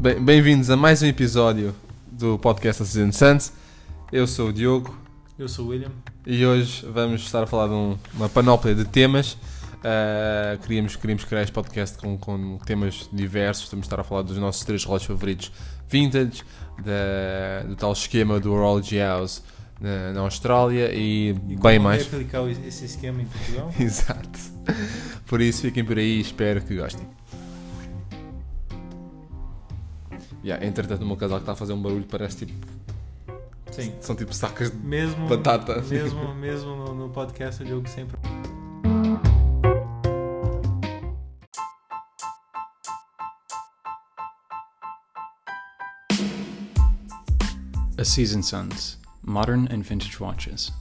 Bem- Bem-vindos a mais um episódio do podcast Assassin Sands. Eu sou o Diogo Eu sou o William. e hoje vamos estar a falar de um- uma panóplia de temas. Ah, queríamos, queríamos criar este podcast com, com temas diversos. Vamos estar a falar dos nossos três relógios favoritos vintage, da- do tal esquema do Horology House na, na Austrália e, E bem como mais. replicar o- esse esquema em Portugal? Exato. Por isso, fiquem por aí e espero que gostem. Yeah, entretanto, o meu casal que está a fazer um barulho parece tipo. Sim. São tipo sacas de Mesmo, batata. mesmo, mesmo no, no podcast o Diogo sempre. A Season Sons Modern and Vintage Watches.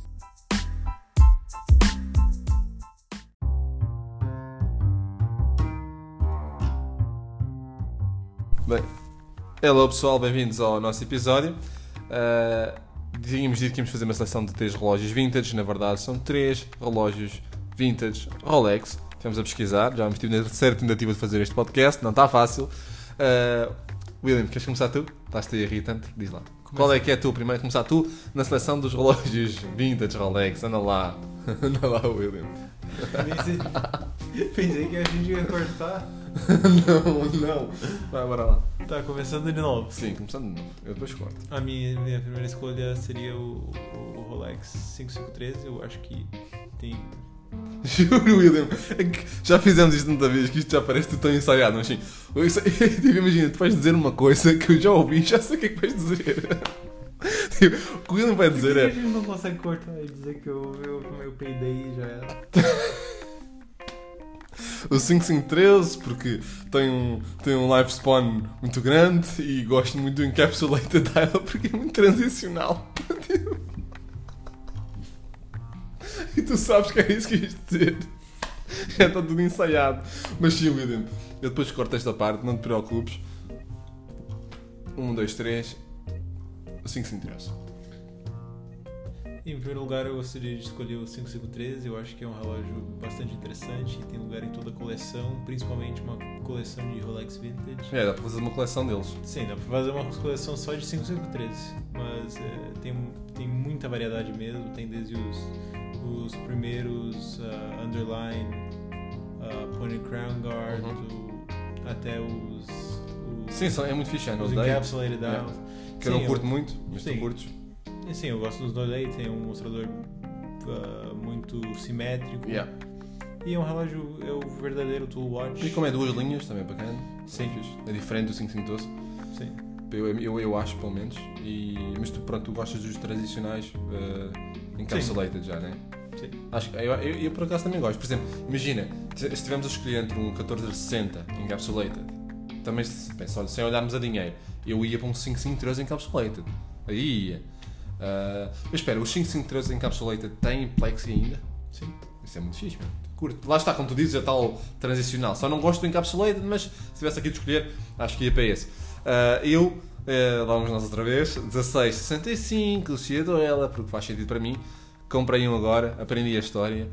Hello pessoal, bem-vindos ao nosso episódio. Uh, tínhamos dito que íamos fazer uma seleção de três relógios vintage, na verdade são três relógios vintage Rolex. Estivemos a pesquisar, já estive na terceira tentativa de fazer este podcast, não está fácil. Uh, William, queres começar tu? Estás-te aí irritante? Diz lá. Qual é que é tu? Primeiro começar tu na seleção dos relógios vintage Rolex. Anda lá. Anda lá, William. Pensei, pensei que a gente ia cortar. não, não. Vai, bora lá. Tá, começando de novo. Sim, começando de novo. Eu depois corto. A minha, minha primeira escolha seria o, o Rolex 5513. Eu acho que tem. Juro, William. É que Já fizemos isto tanta vez que isto já parece tão ensaiado, mas sim. Isso- Tipo, imagina, tu vais dizer uma coisa que eu já ouvi e já sei o que é que vais dizer. Tipo, o que o William vai dizer Por que a é. gente não consegue cortar e dizer que eu, eu, eu peidei e já era? O 5513 porque tem um, tem um lifespan muito grande e gosto muito do encapsulated dial porque é muito transicional. e tu sabes que é isso que ias dizer. Já está tudo ensaiado. Mas sim, William, eu depois corto esta parte, não te preocupes. Um, dois, três. O 5513. Em primeiro lugar, eu gostaria de escolher o 5513. Eu acho que é um relógio bastante interessante e tem lugar em toda a coleção, principalmente uma coleção de Rolex Vintage. É, dá para fazer uma coleção deles. Sim, dá pra fazer uma coleção só de 5513, mas é, tem, tem muita variedade mesmo. Tem desde os, os primeiros ah, Underline, uh, Pony Crown Guard, Uhum. o- até os, os, Sim, são- é muito fixe, é no os Encapsulated. Dials. que eu não curto muito, mas tu sim. curtes. E Sim, eu gosto dos No Day, tem um mostrador ah, muito simétrico. Yeah. E é um relógio, é o verdadeiro tool watch. E como é duas linhas, também é bacana. Sim. É. É diferente do 5512. Sim. Eu, eu, eu acho, pelo menos. E, mas tu, pronto, tu gostas dos tradicionais uh, encapsulated já, né? Sim. Acho eu, eu, eu, por acaso também gosto. Por exemplo, imagina, se estivermos a escolher entre um 1460 encapsulated, também, bem, só, sem olharmos a dinheiro, eu ia para um 5513 encapsulated. Aí ia. Uh, mas espera, os 5513 encapsulated têm plexi ainda? Sim. Isso é muito fixe, mano. Curto. Lá está, como tu dizes, é tal transicional. Só não gosto do encapsulated, mas se tivesse aqui de escolher, acho que ia para esse. Ah, eu, uh, lá vamos nós outra vez, 1665, Lucia Doela, porque faz sentido para mim. Comprei um agora, aprendi a história.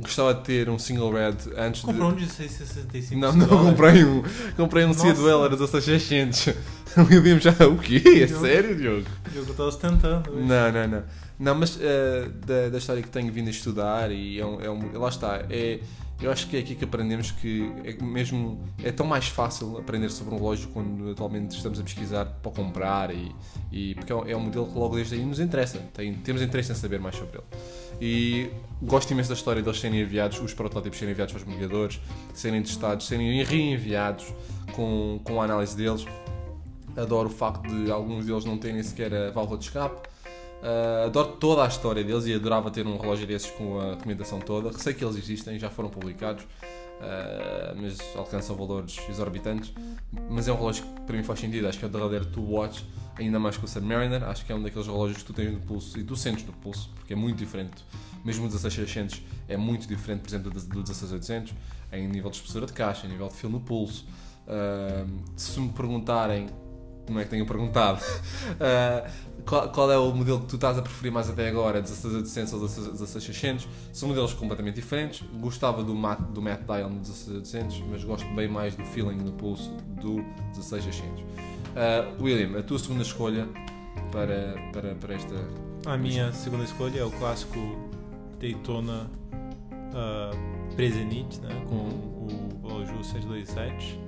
Gostava de ter um single red antes Comprou de. um de 665 Não, não, comprei um. Comprei um Lucia Nossa. Doela, 16600. O William já. O quê? É Diogo. sério, Diogo? O jogo tá ostentando. hoje. Não, não, não. Não, mas eh, da, da história que tenho vindo a estudar e é um, é um- lá está, é, eu acho que é aqui que aprendemos que é mesmo é tão mais fácil aprender sobre um relógio quando atualmente estamos a pesquisar para comprar e, e porque é um, é um modelo que logo desde aí nos interessa, tem, temos interesse em saber mais sobre ele. E gosto imenso da história deles serem enviados, os protótipos serem enviados aos mergulhadores, serem testados, serem reenviados com, com a análise deles. Adoro o facto de alguns deles não terem sequer a válvula de escape. Uh, adoro toda a história deles e adorava ter um relógio desses com a documentação toda. Sei que eles existem, já foram publicados, uh, mas alcançam valores exorbitantes. Mas é um relógio que para mim faz sentido. Acho que é o derradeiro to watch, ainda mais que o Submariner. Acho que é um daqueles relógios que tu tens no pulso e tu sentes no pulso, porque é muito diferente. Mesmo o 16600 é muito diferente, por exemplo, do do 16800, em nível de espessura de caixa, em nível de fio no pulso. Uh, se me perguntarem como é que tenho perguntado. Uh, qual, qual, é o modelo que tu estás a preferir mais até agora, 16800 ou 16600? São modelos completamente diferentes. Gostava do Matt, do Matt Dial no 16800, mas gosto bem mais do feeling no pulso do 16600. Ah, William, a tua segunda escolha para, para, para esta. A minha segunda escolha é o clássico Daytona uh, Presenit, né, com o relógio 727.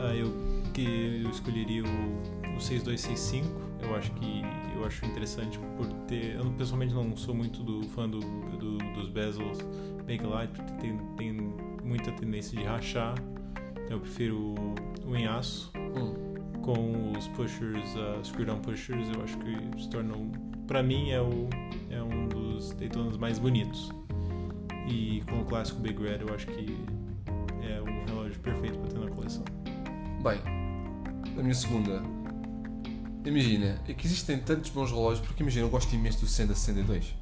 Ah, eu, que eu escolheria o, o 6265. Eu acho que eu acho interessante por ter. Eu pessoalmente não sou muito do fã do, do- dos bezels Bakelite, porque tem, tem muita tendência de rachar. Então eu prefiro o, o em aço Hum. com os pushers, uh, screw down pushers, eu acho que se tornam, para mim é, o, é um dos Daytonas mais bonitos. E com o clássico Big Red, eu acho que é um relógio perfeito para ter na coleção. Bem, a minha segunda. Imagina, é que existem tantos bons relógios, porque imagina, eu gosto imenso do Senda 62.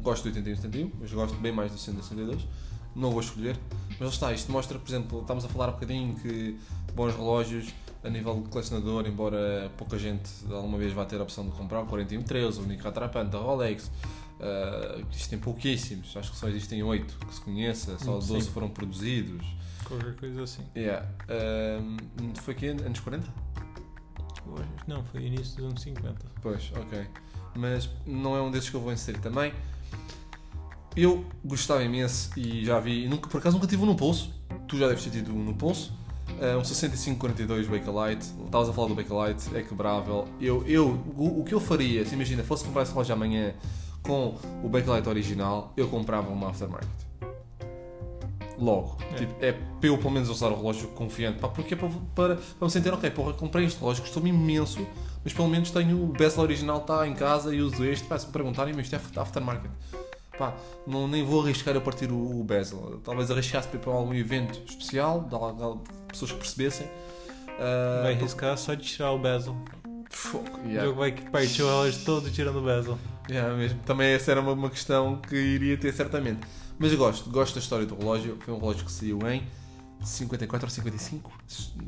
Gosto do 81 71, mas gosto bem mais do Senda 62. Não vou escolher. Mas está, isto mostra, por exemplo, estávamos a falar um bocadinho que bons relógios a nível de colecionador, embora pouca gente alguma vez vá ter a opção de comprar o 4113, o Nikkei Trapante, a Rolex, uh, existem pouquíssimos, acho que só existem 8 que se conheça, só Hum, sim. 12 foram produzidos. Qualquer coisa assim. Yeah. Um, foi aqui anos 40? Não, foi início dos anos 50. Pois, ok. Mas não é um desses que eu vou inserir também. Eu gostava imenso e já vi, nunca, por acaso nunca tive um no pulso. Tu já deves ter tido um no pulso. Uh, um 6542 Bakelite. Estavas a falar do Bakelite, é quebrável. Eu, eu, o, o que eu faria, se imagina, fosse comprar esse relógio amanhã com o Bakelite original, eu comprava uma aftermarket. Logo. É. Tipo, é para eu pelo menos usar o relógio confiante. Pá, porque é para, para, para me sentir, ok, porra, comprei este relógio, custou-me imenso, mas pelo menos tenho o bezel original está em casa e uso este. Pá, se me perguntarem, mas isto é aftermarket. Pá, não, nem vou arriscar a partir o, o bezel. Talvez arriscasse para para algum evento especial, de, al- de pessoas que percebessem. Ah, vai arriscar só de tirar o bezel. O yeah. jogo vai partir o relógio todo tirando o bezel. Yeah, mesmo. Também essa era uma, uma questão que iria ter certamente. Mas eu gosto, gosto da história do relógio. Foi um relógio que saiu em 54 ou 55?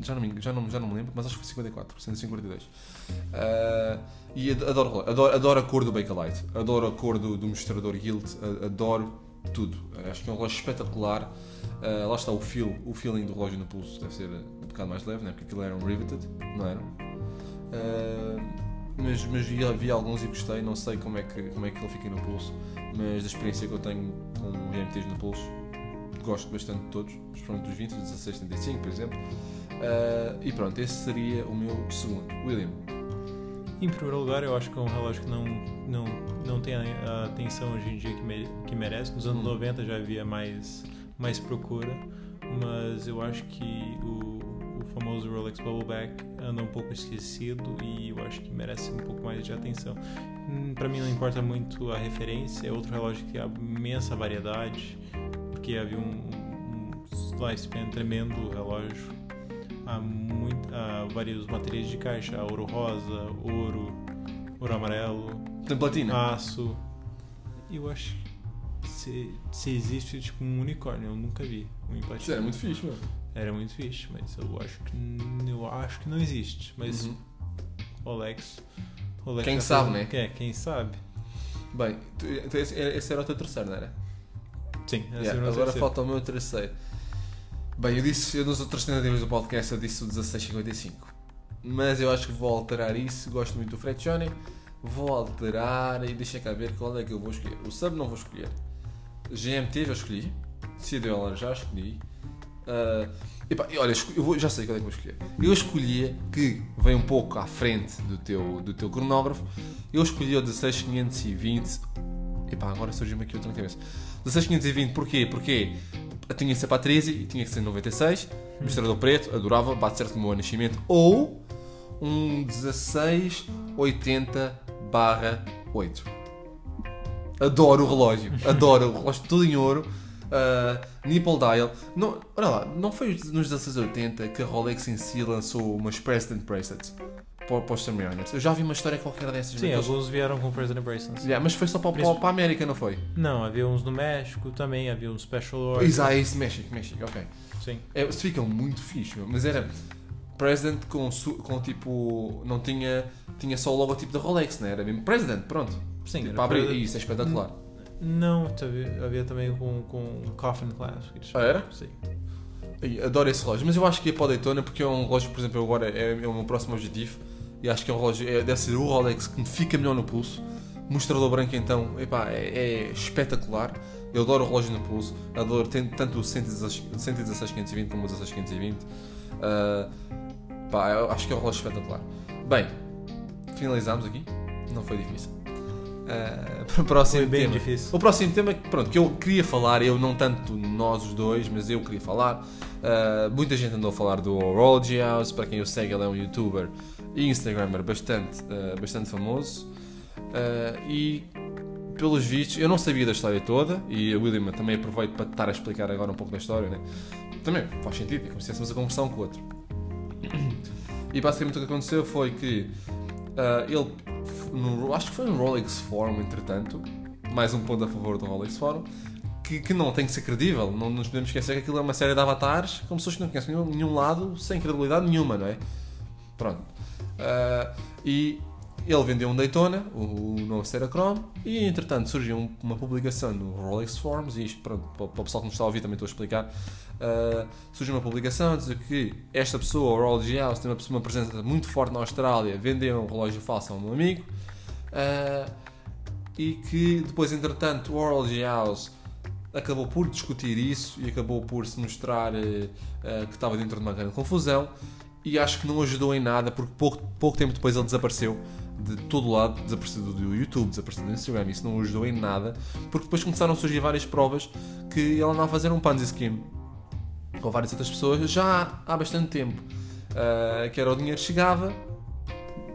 Já não, me, já, não, já não me lembro, mas acho que foi 54, 152. Ah, e ad- adoro, adoro, adoro a cor do Bakelite, adoro a cor do, do mostrador a- adoro tudo. Acho que é um relógio espetacular. Ah, lá está o feel, o feeling do relógio no pulso deve ser um bocado mais leve, né? porque aquilo era um riveted, não era? Ah, mas mas vi, vi alguns e gostei, não sei como é, que, como é que ele fica no pulso, mas da experiência que eu tenho com GMTs no pulso, gosto bastante de todos, especialmente dos 20, dos 16, 75, por exemplo. Ah, e pronto, esse seria o meu segundo. William, Em primeiro lugar, eu acho que é um relógio que não, não, não tem a atenção hoje em dia que, me- que merece. Nos anos Hum. 90 já havia mais, mais procura, mas eu acho que o famoso Rolex Bubbleback anda um pouco esquecido e eu acho que merece um pouco mais de atenção. Hum, Pra mim não importa muito a referência, é outro relógio que tem imensa variedade, porque havia um, um lifespan tremendo do relógio há, muito, há vários materiais de caixa, há ouro rosa, ouro, ouro amarelo, tem platina? aço. Eu acho se, se existe tipo um unicórnio, eu nunca vi um em Isso era muito fixe, mano. Era muito fixe, mas eu acho que eu acho que não existe. Mas Uhum. Rolex, Rolex Quem já sabe, né? É, quem sabe. Bem, tu- tu- esse, esse era o teu terceiro, não era? Sim, Yeah, agora terceira. falta o meu terceiro. Bem, eu disse, eu nas outras tentativas do podcast eu disse o 1655. Mas eu acho que vou alterar isso. Gosto muito do Fred Johnny. Vou alterar e deixa cá ver qual é que eu vou escolher. O sub não vou escolher. GMT já escolhi. CDL já escolhi. Ah, epá, e olha, eu vou- já sei qual é que vou escolher. Eu escolhia que vem um pouco à frente do teu, do teu cronógrafo. Eu escolhi o 16520. Epá, agora surgiu-me aqui outra na cabeça. 16520 porquê? Porque tinha que ser para a 13 e tinha que ser 96. Mostrador preto, adorava, bate certo com o meu nascimento. Ou um 1680 barra 8. Adoro o relógio, adoro o relógio todo em ouro. Uh, nipple dial. Não, olha lá, não foi nos 1680 que a Rolex em si lançou umas President Bracelets para, para os. Eu já vi uma história qualquer dessas. Sim, alguns vieram com President Bracelets. Yeah, mas foi só para, para, para a América, não foi? Não, havia uns no México também, havia uns Special Order. Exato, é isso, México, México, ok. Sim. É, ficam muito fixe, meu, mas era President com, com tipo. Não tinha. Tinha só o logotipo da Rolex, né? Era mesmo President, pronto. Sim, tipo, era para abrir. President- Isso é espetacular. Não, havia, havia também com, com Coffin Class. Ah, era? Sim. Adoro esse relógio, mas eu acho que ia para o Daytona porque é um relógio, por exemplo, agora é, é o meu próximo objetivo e acho que é um relógio, é, deve ser o Rolex que me fica melhor no pulso. Mostrador branco então, epá, é, é espetacular. Eu adoro o relógio no pulso, adoro tanto o 116 116-520 como o 16520. Ah, pá, eu acho que é um relógio espetacular. Bem, finalizamos aqui. Não foi difícil. Ah, para o próximo Foi bem tema. difícil. O próximo tema que, pronto, que eu queria falar, eu não tanto nós os dois, mas eu queria falar. Uh, muita gente andou a falar do Horology House, para quem o segue, ele é um youtuber e instagrammer bastante, uh, bastante famoso. E pelos vistos, eu não sabia da história toda, e a William também aproveito para estar a explicar agora um pouco da história, né? Também faz sentido, é como se estivéssemos a conversar um com o outro. E basicamente o que aconteceu foi que ele, no, acho que foi no Rolex Forum, entretanto, mais um ponto a favor do Rolex Forum, que, que não tem que ser credível. Não nos podemos esquecer que aquilo é uma série de avatares com pessoas que não conhecem nenhum, nenhum lado, sem credibilidade nenhuma, não é? Pronto. Ah, e ele vendeu um Daytona, o, o novo Cerachrome, e entretanto surgiu um- uma publicação no Rolex Forums, e isto pronto, para, para o pessoal que nos está a ouvir também estou a explicar. Ah, surgiu uma publicação a dizer que esta pessoa, o Horology House, tem uma, uma presença muito forte na Austrália, vendeu um relógio falso a um amigo. ah, e que depois, entretanto, o Horology House acabou por discutir isso e acabou por se mostrar eh, que estava dentro de uma grande confusão e acho que não ajudou em nada porque pouco, pouco tempo depois ele desapareceu de todo lado, desapareceu do YouTube, desapareceu do Instagram, isso não ajudou em nada porque depois começaram a surgir várias provas que ele andava a fazer um Ponzi Scheme com várias outras pessoas já há bastante tempo Ah, que era o dinheiro chegava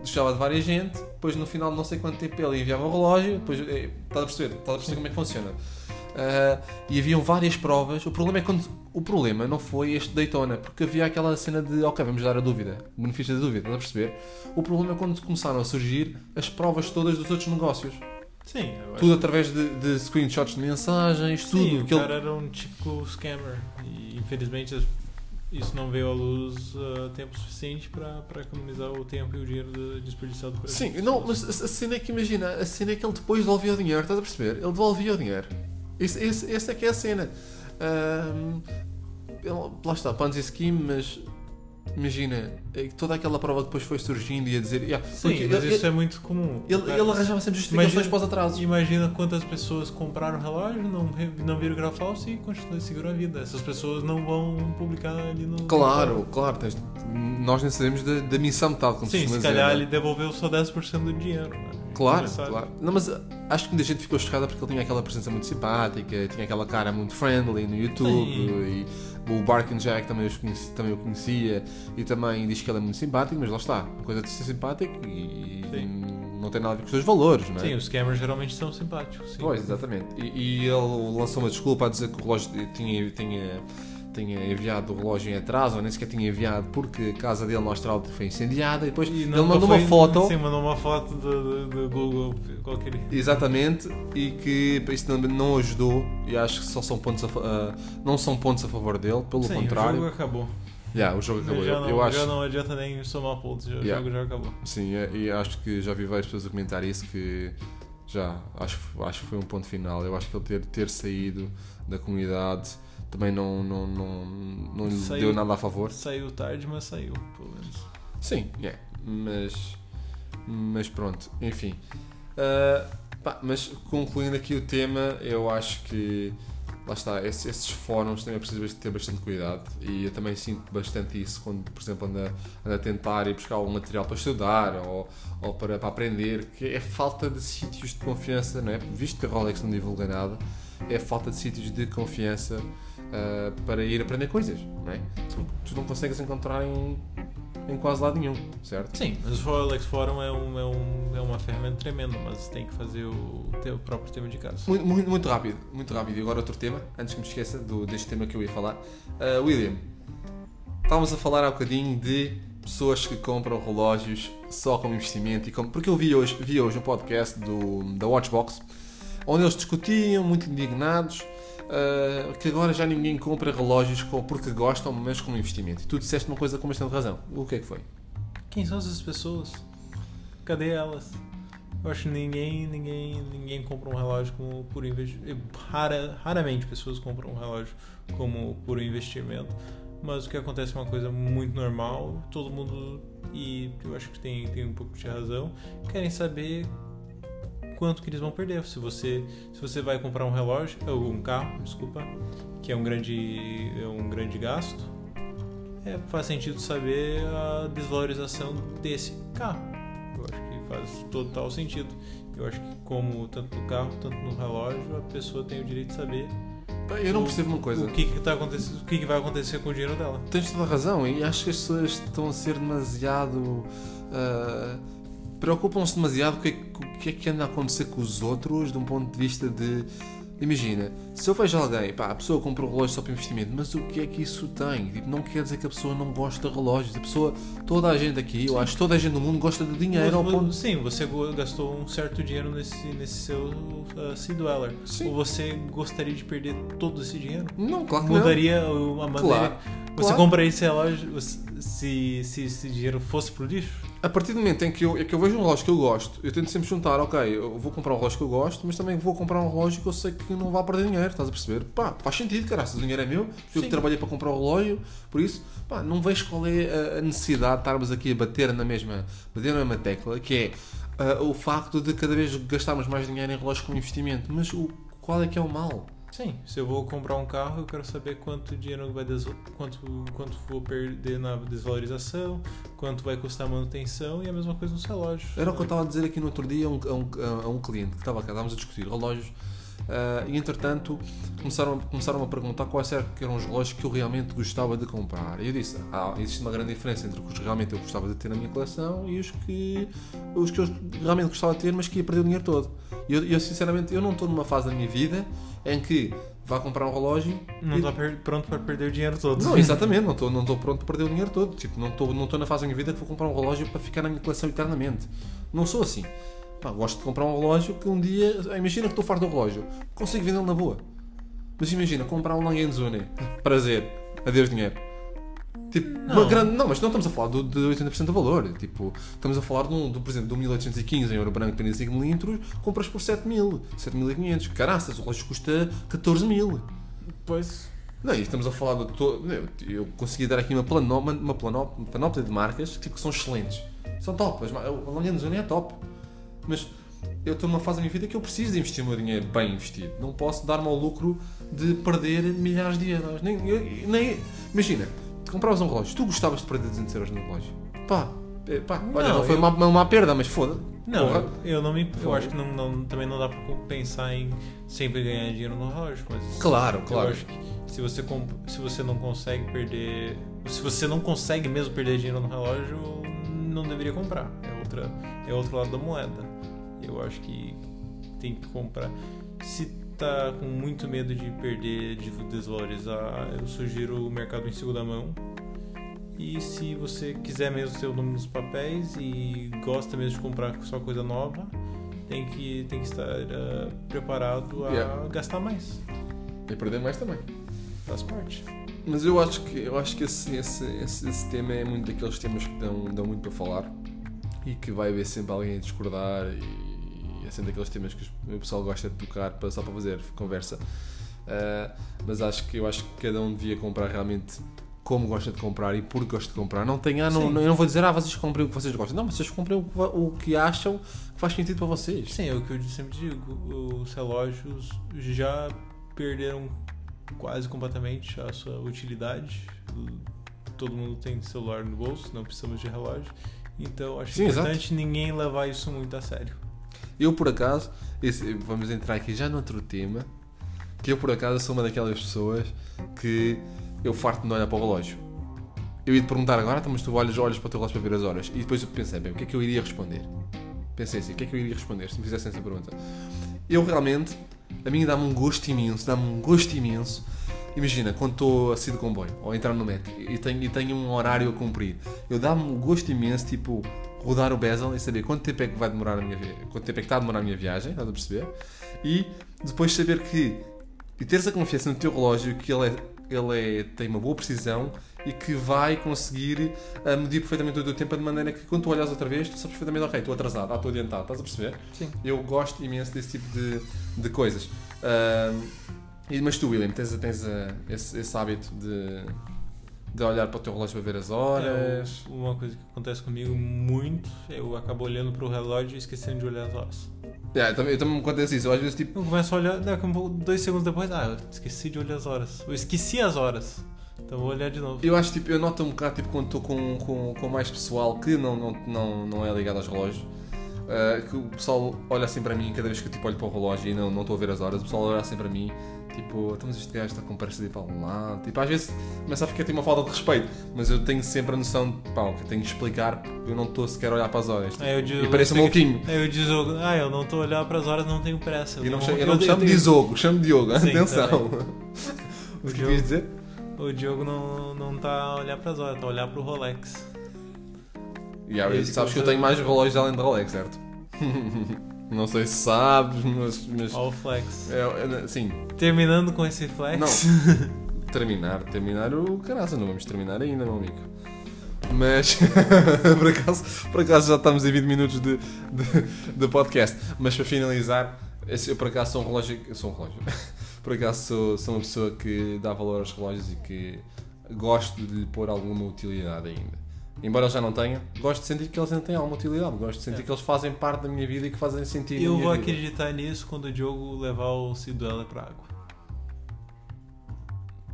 deixava de várias gente, depois no final de não sei quanto tempo ele enviava o relógio, depois eh, estás a perceber, estás a perceber como é que funciona. Ah, e haviam várias provas. O problema é quando o problema não foi este Daytona, porque havia aquela cena de ok, vamos dar a dúvida, o benefício da dúvida, estás a perceber? O problema é quando começaram a surgir as provas todas dos outros negócios. Sim, Tudo através de, de screenshots de mensagens, Sim, tudo. o que ele- cara era um típico scammer e infelizmente isso não veio à luz a tempo suficiente para economizar o tempo e o dinheiro de- desperdiçado por Sim, não, mas a a cena é que imagina, a cena é que ele depois devolvia o dinheiro, estás a perceber? Ele devolvia o dinheiro. Isso, esse, essa é que é a cena. Ahm, ele- lá está, Ponzi Scheme, mas imagina, é toda aquela prova depois foi surgindo e a dizer. yeah, Sim, porque mas ele, isso é muito comum. ele, ele arranjava sempre justificações Imagina- para os atrasos. Imagina quantas pessoas compraram o relógio, não, não viram que era falso e continuam seguiram a vida. Essas pessoas não vão publicar ali no. Claro, claro, tens- nós nem sabemos da, da missão metade, como se Sim, se dizer, calhar ele devolveu só 10% do dinheiro. Né? Claro, claro. Não, mas uh, acho que muita gente ficou chocada porque ele tinha aquela presença muito simpática, tinha aquela cara muito friendly no YouTube Sim. e o Barkin Jack também, os conheci- também o conhecia e também diz que ele é muito simpático, mas lá está, coisa de ser simpático e não tem nada a ver com os seus valores, não é? Sim, os scammers geralmente são simpáticos. Sim. Pois, exatamente. E, e ele lançou uma desculpa a dizer que o relógio tinha, tinha, tinha enviado o relógio em atraso, ou nem sequer tinha enviado porque a casa dele na Austrália foi incendiada e depois E ele mandou foi- uma foto. Sim, mandou uma foto do, Google, qualquer. Exatamente, e que isso não, não ajudou, e acho que só são pontos a, ah, não são pontos a favor dele, pelo Sim, o contrário. jogo acabou. Yeah, o jogo acabou. já, não, eu acho, já não adianta nem somar pontos, o Yeah. jogo já acabou. sim, é- e acho que já vi várias pessoas a comentar isso que já acho, acho que foi um ponto final. Eu acho que ele ter, ter saído da comunidade também não, não, não, não lhe Saiu- deu nada a favor. Saiu tarde, mas saiu, pelo menos. Sim, é, mas, mas pronto, enfim. Ah, pá, mas concluindo aqui o tema, eu acho que lá está, esses, esses fóruns também é preciso ter bastante cuidado e eu também sinto bastante isso quando, por exemplo, ando ando a tentar ir buscar algum material para estudar ou, ou para, para aprender, que é falta de sítios de confiança, não é? Visto que a Rolex não divulga nada, é falta de sítios de confiança ah, para ir aprender coisas, não é? Porque tu não consegues encontrar em, em quase lado nenhum, certo? Sim, mas o Rolex Forum é, um, é, um, é uma ferramenta tremenda, mas tem que fazer o teu próprio tema de casa. Muito, muito, muito rápido, muito rápido. E agora outro tema, antes que me esqueça do, deste tema que eu ia falar. Ah, William, estávamos a falar há bocadinho de pessoas que compram relógios só como investimento. E como, porque eu vi hoje, vi hoje um podcast do, da Watchbox, onde eles discutiam, muito indignados, ah, que agora já ninguém compra relógios porque gostam, mas como investimento. E tu disseste uma coisa com bastante razão. O que é que foi? Quem são essas pessoas? Cadê elas? Eu acho que ninguém, ninguém, ninguém compra um relógio como por investimento. Rara, raramente pessoas compram um relógio como por investimento. mas o que acontece é uma coisa muito normal. Todo mundo, e eu acho que tem, tem um pouco de razão, querem saber quanto que eles vão perder. Se você, se você vai comprar um relógio, ou um carro, desculpa, que é um grande, é um grande gasto, é, faz sentido saber a desvalorização desse carro. Eu acho que faz total sentido. Eu acho que como tanto no carro, tanto no relógio, a pessoa tem o direito de saber Eu não percebo uma coisa. o que, que, tá acontecendo, o que, que vai acontecer com o dinheiro dela. Tens toda a razão e acho que as pessoas estão a ser demasiado. ah, Preocupam-se demasiado com o que, é- com o que é que anda a acontecer com os outros de um ponto de vista de. Imagina, se eu vejo alguém, pá, a pessoa comprou um relógio só para investimento, mas o que é que isso tem? Tipo, não quer dizer que a pessoa não gosta de relógios. A pessoa, toda a gente aqui, eu acho que toda a gente no mundo gosta de dinheiro ao Você- ponto. Sim, você gastou um certo dinheiro nesse, nesse seu uh, Sea Dweller. Sim. Ou você gostaria de perder todo esse dinheiro? Não, claro que não. Mudaria a maneira. Claro, Você claro. compraria esse relógio se, se esse dinheiro fosse pro lixo? A partir do momento em que eu, é que eu vejo um relógio que eu gosto, eu tento sempre juntar, ok, eu vou comprar um relógio que eu gosto, mas também vou comprar um relógio que eu sei que não vai perder dinheiro, estás a perceber? Pá, faz sentido, cara, se o dinheiro é meu, eu que trabalhei para comprar o relógio, por isso, pá, não vejo qual é a- necessidade de estarmos aqui a bater na mesma, bater na mesma tecla, que é ah, o facto de cada vez gastarmos mais dinheiro em relógios como investimento, mas o, qual é que é o mal? Sim, se eu vou comprar um carro, eu quero saber quanto dinheiro vai des... quanto quanto vou perder na desvalorização, quanto vai custar a manutenção e a mesma coisa nos relógios. Era o que eu estava a dizer aqui no outro dia a um, a um, um cliente que estava cá, estávamos a discutir relógios ah, e entretanto começaram, começaram a perguntar quais eram eram os relógios que eu realmente gostava de comprar. E eu disse: ah, existe uma grande diferença entre os que realmente eu gostava de ter na minha coleção e os que, os que eu realmente gostava de ter, mas que ia perder o dinheiro todo. E eu, eu, sinceramente eu não estou numa fase da minha vida em que vá comprar um relógio Não e- está per- pronto para perder o dinheiro todo. não, exatamente, não estou não estou pronto para perder o dinheiro todo. Tipo, não estou não estou na fase da minha vida que vou comprar um relógio para ficar na minha coleção eternamente. Não sou assim. Pá, gosto de comprar um relógio que um dia. ah, Imagina que estou farto do relógio, consigo vendê-lo na boa. Mas imagina, comprar um Langenzone. Prazer, adeus dinheiro. Tipo, uma Não. grande. Não, mas não estamos a falar do, de 80% do valor. Tipo, estamos a falar de um, do, por exemplo, de um 1815 em ouro branco, 35 milímetros, compras por 7000, 7500. Caraças, o relógio custa 14 mil. Pois. Não, e estamos a falar de todo. Eu, eu consegui dar aqui uma, plano, uma, uma, plano- uma panóplia de marcas tipo, que são excelentes. São top. As A Langen Zone é top. Mas eu estou numa fase da minha vida que eu preciso de investir o meu dinheiro bem investido. Não posso dar-me ao lucro de perder milhares de euros. Nem, eu- nem, imagina, compravas um relógio. Tu gostavas de perder 200 euros no relógio. Pá, é, pá olha, Não, não foi eu- uma, uma, perda, mas foda. Não, Porra. eu não me. Eu acho que não, não- também não dá pra pensar em sempre ganhar dinheiro no relógio, mas. Claro, Eu claro. acho que se você, se você não consegue perder. Se você não consegue mesmo perder dinheiro no relógio, não deveria comprar. É, outra, é outro lado da moeda. Eu acho que tem que comprar. Se tá com muito medo de perder, de desvalorizar, eu sugiro o mercado em segunda mão. E se você quiser mesmo ter o nome nos papéis e gosta mesmo de comprar só coisa nova, tem que, tem que estar ah, preparado a Yeah. gastar mais. E perder mais também. Faz parte. Mas eu acho que, eu acho que esse, esse, esse, esse tema é muito daqueles temas que dão, dão muito para falar e que vai haver sempre alguém a discordar e, é sempre daqueles temas que o pessoal gosta de tocar para, só para fazer conversa. Ah, mas acho que eu acho que cada um devia comprar realmente como gosta de comprar e por que gosta de comprar. Não tem, ah, não, não- eu não vou dizer, ah, vocês comprem o que vocês gostam. Não, vocês comprem o, o que acham que faz sentido para vocês. Sim, é o que eu sempre digo. Os relógios já perderam quase completamente a sua utilidade. Todo mundo tem celular no bolso, não precisamos de relógio. Então acho Sim, importante ninguém levar isso muito a sério. Eu, por acaso, esse- vamos entrar aqui já noutro tema, que eu, por acaso, sou uma daquelas pessoas que eu farto de olhar para o relógio. Eu ia te perguntar agora, então, mas tu olhas, olhas para o teu relógio para ver as horas. E depois eu pensei, bem, o que é que eu iria responder? Pensei assim, o que é que eu iria responder se me fizessem essa pergunta? Eu realmente, a mim dá-me um gosto imenso, dá-me um gosto imenso. Imagina, quando estou a sair do comboio ou entrar no metro e tenho, e tenho um horário a cumprir, eu dá-me um gosto imenso, tipo, rodar o bezel e saber quanto tempo é que vai demorar a minha quanto tempo é que está a demorar a minha viagem, estás a perceber? E depois saber que, e teres a confiança no teu relógio que ele, é, ele é, tem uma boa precisão e que vai conseguir ah, medir perfeitamente o teu tempo de maneira que quando tu olhas outra vez, tu sabes perfeitamente, ok, estou atrasado, ah, estou adiantado, estás a perceber? Sim. Eu gosto imenso desse tipo de, de coisas. E- mas tu, William, tens, tens ah, esse, esse hábito de, de olhar para o teu relógio para ver as horas. É, uma coisa que acontece comigo muito, eu acabo olhando pro relógio e esquecendo de olhar as horas. Yeah, eu também, eu também acontece isso. Eu às vezes tipo. Eu começo a olhar, daqui a pouco, dois segundos depois, ah, eu esqueci de olhar as horas. Eu esqueci as horas. Então vou olhar de novo. Eu acho tipo, eu noto um bocado tipo quando estou com, com, com mais pessoal que não, não, não, não é ligado aos relógios. Uh, que o pessoal olha assim para mim cada vez que eu tipo, olho para o relógio e não não estou a ver as horas, o pessoal olha assim para mim, tipo, estamos este gajo está com pressa de ir para algum lado. Tipo, às vezes começa a ficar tipo, uma falta de respeito, mas eu tenho sempre a noção de pá, que eu tenho que explicar, porque eu não estou sequer a olhar para as horas. Aí eu digo, E parece um eu louquinho. Aí eu diz, ah, eu não estou a olhar para as horas, não tenho pressa. E não, chamo- eu não me chamo de Diogo, chamo de Diogo, Sim, atenção. O O que quis dizer? O Diogo não, não tá a olhar para as horas, tá a olhar pro Rolex. Yeah, É sabes que eu tenho mais relógios além de Rolex, certo? não sei se sabes, mas. mas All flex. é, é, sim, Terminando com esse flex. Não. terminar, terminar o caraça, não vamos terminar ainda, meu amigo. Mas por, acaso, por acaso já estamos em 20 minutos de, de, de podcast. Mas para finalizar, eu por acaso sou um relógio. eu Sou um relógio. Por acaso sou, sou uma pessoa que dá valor aos relógios e que gosto de lhe pôr alguma utilidade ainda. Embora eu já não tenha, gosto de sentir que eles ainda têm alguma utilidade. Gosto de sentir É. que eles fazem parte da minha vida e que fazem sentido. Eu vou vida. acreditar nisso quando o Diogo levar o Ciduela pra água.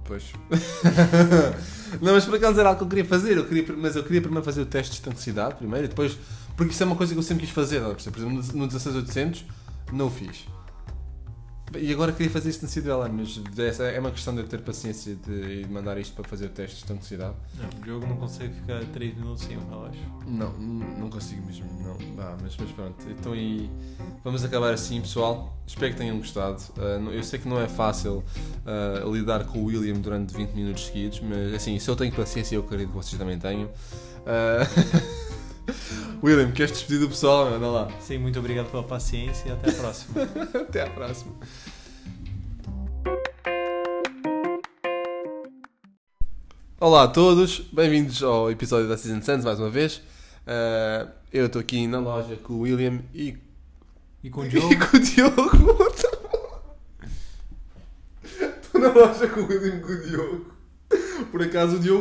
Pois. não, mas por acaso era algo que eu queria fazer. Eu queria, mas eu queria primeiro fazer o teste de estanquicidade primeiro e depois. Porque isso é uma coisa que eu sempre quis fazer. é? Por exemplo, no 16800 não o fiz. E agora queria fazer isso na Cidela, mas essa é uma questão de eu ter paciência de, mandar isto para fazer o teste de estanquicidade. Não, o Diogo não consegue ficar 3 minutos sem o relógio. Não, não consigo mesmo. Não. Ah, mas, mas pronto. Então aí vamos acabar assim, pessoal. Espero que tenham gostado. Ah, eu sei que não é fácil ah, lidar com o William durante 20 minutos seguidos, mas assim, se eu tenho paciência, eu acredito que vocês também tenham. Ah, William, queres despedir do pessoal? Anda lá. Sim, muito obrigado pela paciência e até a próxima. Até à próxima. Olá a todos, bem-vindos ao episódio da Season Sands mais uma vez. Ah, eu estou aqui na loja com o William e, E com o e Diogo, com o Diogo. Estou na loja com o William e com o Diogo. Por acaso o Diogo